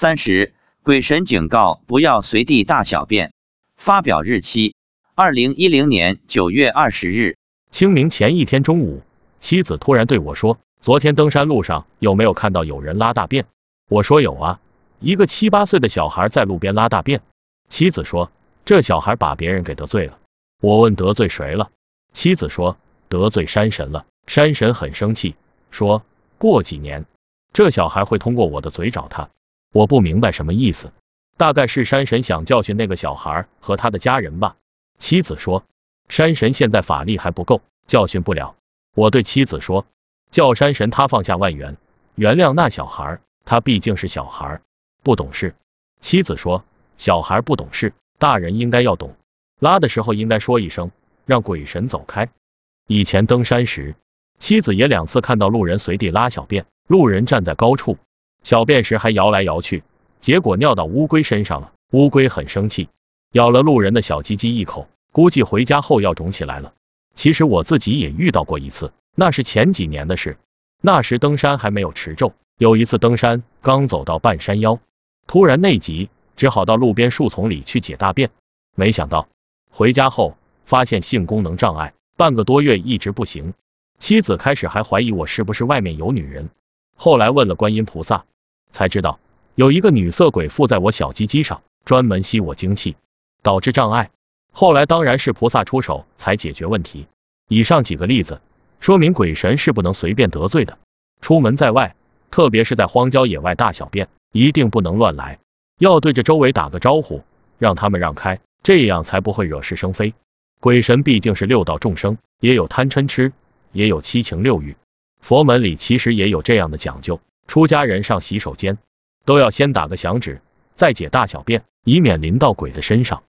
三十，鬼神警告不要随地大小便。发表日期：二零一零年九月二十日。清明前一天中午，妻子突然对我说：“昨天登山路上有没有看到有人拉大便？”我说：“有啊，一个七八岁的小孩在路边拉大便。”妻子说：“这小孩把别人给得罪了。”我问：“得罪谁了？”妻子说：“得罪山神了。”山神很生气，说过几年这小孩会通过我的嘴找他。我不明白什么意思，大概是山神想教训那个小孩和他的家人吧。妻子说。山神现在法力还不够，教训不了。我对妻子说，叫山神他放下万元，原谅那小孩，他毕竟是小孩，不懂事。妻子说，小孩不懂事，大人应该要懂。拉的时候应该说一声，让鬼神走开。以前登山时，妻子也两次看到路人随地拉小便，路人站在高处，小便时还摇来摇去，结果尿到乌龟身上了，乌龟很生气，咬了路人的小鸡鸡一口。估计回家后要肿起来了。其实我自己也遇到过一次，那是前几年的事。那时登山还没有持咒，有一次登山刚走到半山腰，突然内急，只好到路边树丛里去解大便。没想到回家后发现性功能障碍，半个多月一直不行。妻子开始还怀疑我是不是外面有女人，后来问了观音菩萨，才知道有一个女色鬼附在我小鸡鸡上，专门吸我精气，导致障碍。后来当然是菩萨出手才解决问题。以上几个例子说明鬼神是不能随便得罪的。出门在外，特别是在荒郊野外大小便，一定不能乱来，要对着周围打个招呼，让他们让开，这样才不会惹是生非。鬼神毕竟是六道众生，也有贪嗔痴，也有七情六欲。佛门里其实也有这样的讲究，出家人上洗手间都要先打个响指，再解大小便，以免淋到鬼的身上。